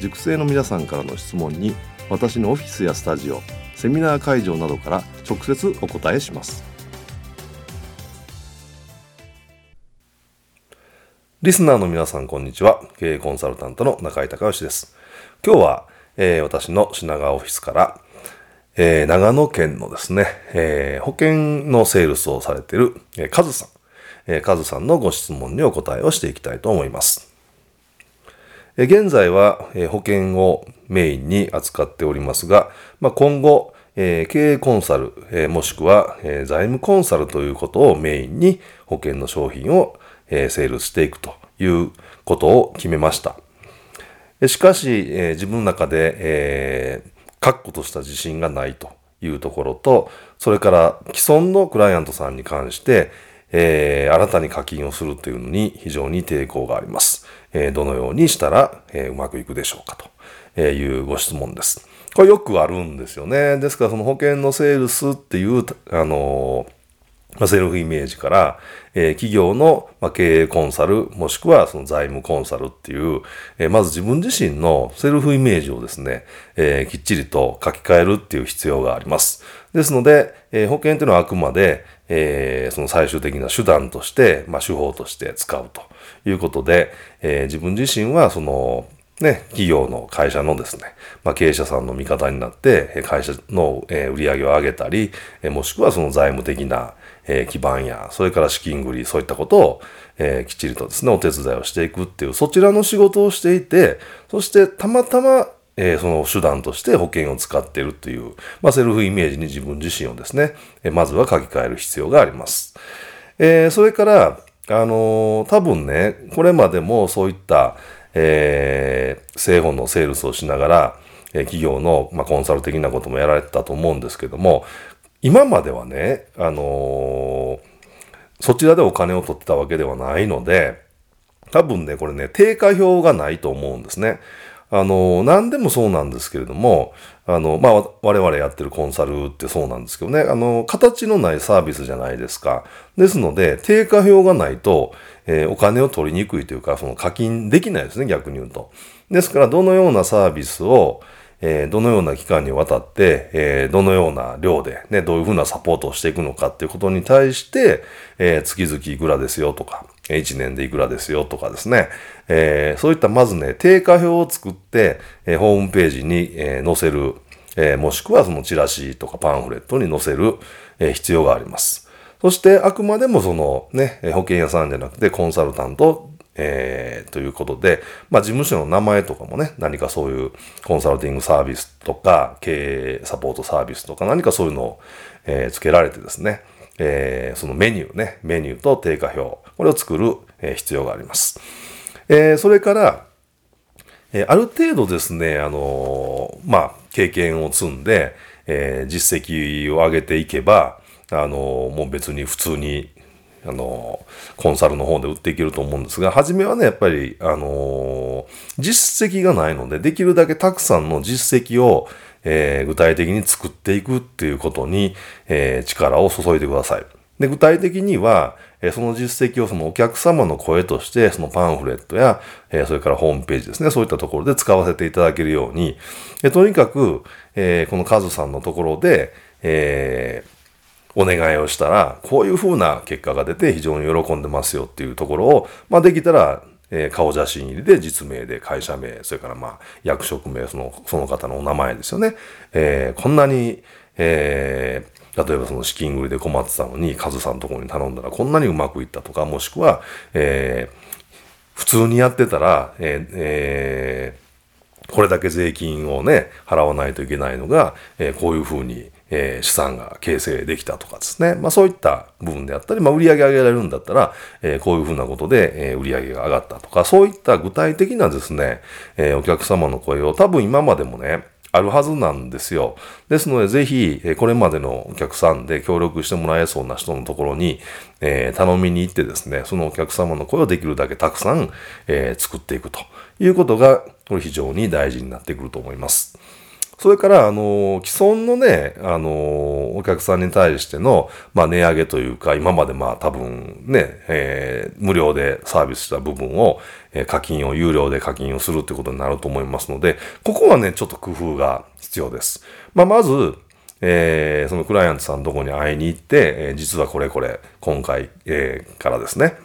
塾生の皆さんからの質問に私のオフィスやスタジオセミナー会場などから直接お答えします。リスナーの皆さんこんにちは。経営コンサルタントの中井隆義です。今日は、えー、私の品川オフィスからえー、長野県のですね、えー、保険のセールスをされている、えー、カズさん、えー、カズさんのご質問にお答えをしていきたいと思います。現在は、保険をメインに扱っておりますが、まあ、今後、経営コンサル、もしくは、財務コンサルということをメインに保険の商品を、セールしていくということを決めました。しかし、自分の中で、確固とした自信がないというところと、それから既存のクライアントさんに関して、えー、新たに課金をするというのに非常に抵抗があります。えー、どのようにしたら、えー、うまくいくでしょうかというご質問です。これよくあるんですよね。ですからその保険のセールスっていう、あのまあ、セルフイメージから、えー、企業の、まあ、経営コンサル、もしくはその財務コンサルっていう、えー、まず自分自身のセルフイメージをですね、えー、きっちりと書き換えるっていう必要があります。ですので、え保険というのはあくまで、えその最終的な手段として、まあ、手法として使うということで、え自分自身はその、ね、企業の会社のですね、まあ、経営者さんの味方になって、会社の売り上げを上げたり、もしくはその財務的な基盤や、それから資金繰り、そういったことを、えきっちりとですね、お手伝いをしていくっていう、そちらの仕事をしていて、そしてたまたま、えその手段として保険を使っているという、まあ、セルフイメージに自分自身をですね、えまずは書き換える必要があります。えそれから、あの多分ね、これまでもそういった、えー、製本のセールスをしながら、え企業の、まあ、コンサル的なこともやられてたと思うんですけども、今まではね、あのー、そちらでお金を取ってたわけではないので、多分ね、これね、定価表がないと思うんですね。あのー、何でもそうなんですけれども、あの、まあ、我々やってるコンサルってそうなんですけどね、あの、形のないサービスじゃないですか。ですので、定価表がないと、えー、お金を取りにくいというか、その課金できないですね、逆に言うと。ですから、どのようなサービスを、えー、どのような期間にわたって、えー、どのような量で、ね、どういうふうなサポートをしていくのかっていうことに対して、えー、月々いくらですよとか、1年でいくらですよとかですね、えー、そういったまずね、定価表を作って、えー、ホームページに、えー、載せる、えー、もしくはそのチラシとかパンフレットに載せる、えー、必要があります。そしてあくまでもそのね、保険屋さんじゃなくてコンサルタントえー、ということで、まあ、事務所の名前とかもね、何かそういうコンサルティングサービスとか、経営サポートサービスとか、何かそういうのを、えー、付けられてですね、えー、そのメニューね、メニューと定価表、これを作る、えー、必要があります。えー、それから、えー、ある程度ですね、あのー、まあ、経験を積んで、えー、実績を上げていけば、あの、もう別に普通にあの、コンサルの方で売っていけると思うんですが、初めはね、やっぱり、あの実績がないので、できるだけたくさんの実績を、えー、具体的に作っていくっていうことに、えー、力を注いでください。で、具体的には、えー、その実績をそのお客様の声として、そのパンフレットや、え、それからホームページですね、そういったところで使わせていただけるように、え、とにかく、え、このカズさんのところで、えー、お願いをしたら、こういうふうな結果が出て非常に喜んでますよっていうところを、まあ、できたらえー、顔写真入りで実名で会社名、それからまあ役職名、その、その方のお名前ですよね。えー、こんなに、えー、例えばその資金繰りで困ってたのに、カズさんのところに頼んだらこんなにうまくいったとか、もしくは、えー、普通にやってたら、えーえー、これだけ税金をね、払わないといけないのが、えー、こういうふうに、えー、資産が形成できたとかですね。まあそういった部分であったり、まあ売上上げられるんだったら、えー、こういうふうなことで、えー、売上が上がったとか、そういった具体的なですね、えー、お客様の声を多分今までもね、あるはずなんですよ。ですので、ぜひ、これまでのお客さんで協力してもらえそうな人のところに、えー、頼みに行ってですね、そのお客様の声をできるだけたくさん、えー、作っていくということが、これ非常に大事になってくると思います。それから、あの、既存のね、あの、お客さんに対しての、まあ、値上げというか、今までまあ、多分ね、えー、無料でサービスした部分を、えー、課金を、有料で課金をするってことになると思いますので、ここはね、ちょっと工夫が必要です。まあ、まず、えー、そのクライアントさんのとこに会いに行って、えー、実はこれこれ、今回、えー、からですね、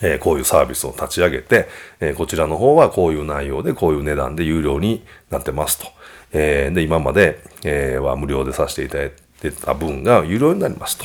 え、こういうサービスを立ち上げて、え、こちらの方はこういう内容で、こういう値段で有料になってますと。えー、で、今まで、えー、は無料でさせていただいてた分が有料になりますと、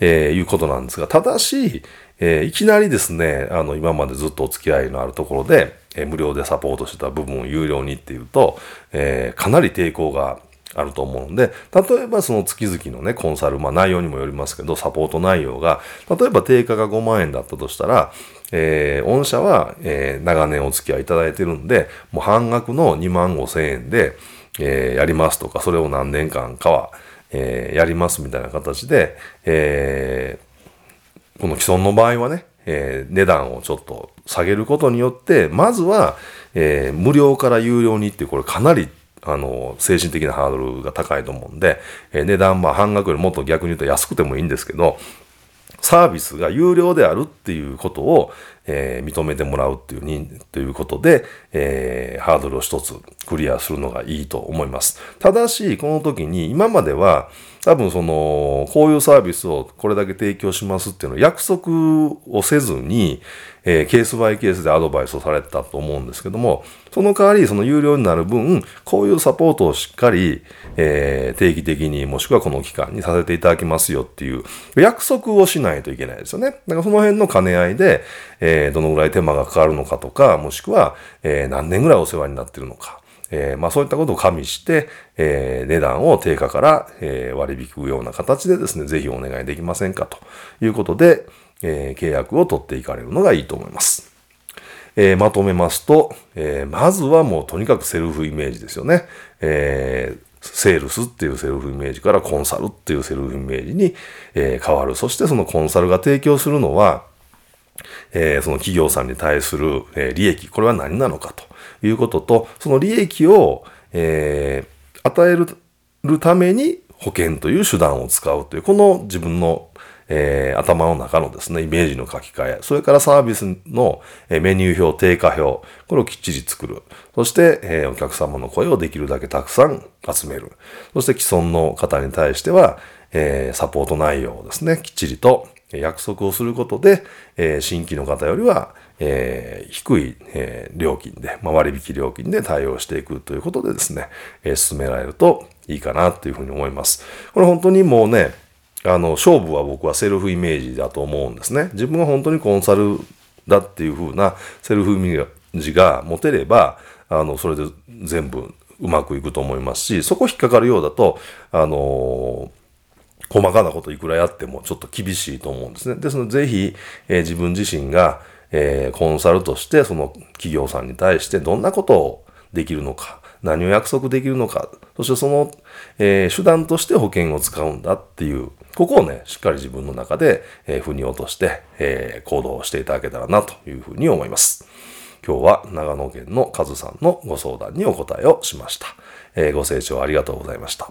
えー、いうことなんですが、ただし、えー、いきなりですね、あの、今までずっとお付き合いのあるところで、えー、無料でサポートしてた部分を有料にっていうと、えー、かなり抵抗があると思うんで、例えばその月々のね、コンサル、まあ内容にもよりますけど、サポート内容が、例えば定価が5万円だったとしたら、えー、御社は、えー、長年お付き合いいただいてるんで、もう半額の2万5千円で、えー、やりますとか、それを何年間かは、えー、やりますみたいな形で、えー、この既存の場合はね、えー、値段をちょっと下げることによって、まずは、えー、無料から有料にってこれかなりあの、精神的なハードルが高いと思うんで、えー、値段は半額よりもっと逆に言うと安くてもいいんですけど、サービスが有料であるっていうことを、えー、認めてもらうっていうに、ということで、えー、ハードルを一つクリアするのがいいと思います。ただし、この時に今までは多分その、こういうサービスをこれだけ提供しますっていうのを約束をせずに、えー、ケースバイケースでアドバイスをされたと思うんですけども、その代わり、その有料になる分、こういうサポートをしっかり、えー、定期的にもしくはこの期間にさせていただきますよっていう約束をしないといけないですよね。だからその辺の兼ね合いで、えー、どのぐらい手間がかかるのかとか、もしくは、えー、何年ぐらいお世話になってるのか。えー、まあそういったことを加味して、えー、値段を定価から、えー、割り引くような形でですね、ぜひお願いできませんかということで、えー、契約を取っていかれるのがいいと思います。えー、まとめますと、えー、まずはもうとにかくセルフイメージですよね。えーセールスっていうセルフイメージからコンサルっていうセルフイメージに、え、変わる。そしてそのコンサルが提供するのは、え、その企業さんに対する、え、利益、これは何なのかということと、その利益を、え、与えるために保険という手段を使うという、この自分のえー、頭の中のですね、イメージの書き換え、それからサービスのメニュー表、定価表、これをきっちり作る。そして、えー、お客様の声をできるだけたくさん集める。そして既存の方に対しては、えー、サポート内容をですね、きっちりと約束をすることで、え、新規の方よりは、え、低い、え、料金で、まあ、割引料金で対応していくということでですね、え、進められるといいかなというふうに思います。これ本当にもうね、あの、勝負は僕はセルフイメージだと思うんですね。自分が本当にコンサルだっていう風なセルフイメージが持てれば、あの、それで全部うまくいくと思いますし、そこ引っかかるようだと、あの細かなこといくらやってもちょっと厳しいと思うんですね。ですので、ぜひ、えー、自分自身が、えー、コンサルとしてその企業さんに対してどんなことをできるのか、何を約束できるのか、そしてその、えー、手段として保険を使うんだっていう、ここをね、しっかり自分の中で、えー、腑に落として、えー、行動していただけたらなというふうに思います。今日は長野県のカズさんのご相談にお答えをしました。えー、ご清聴ありがとうございました。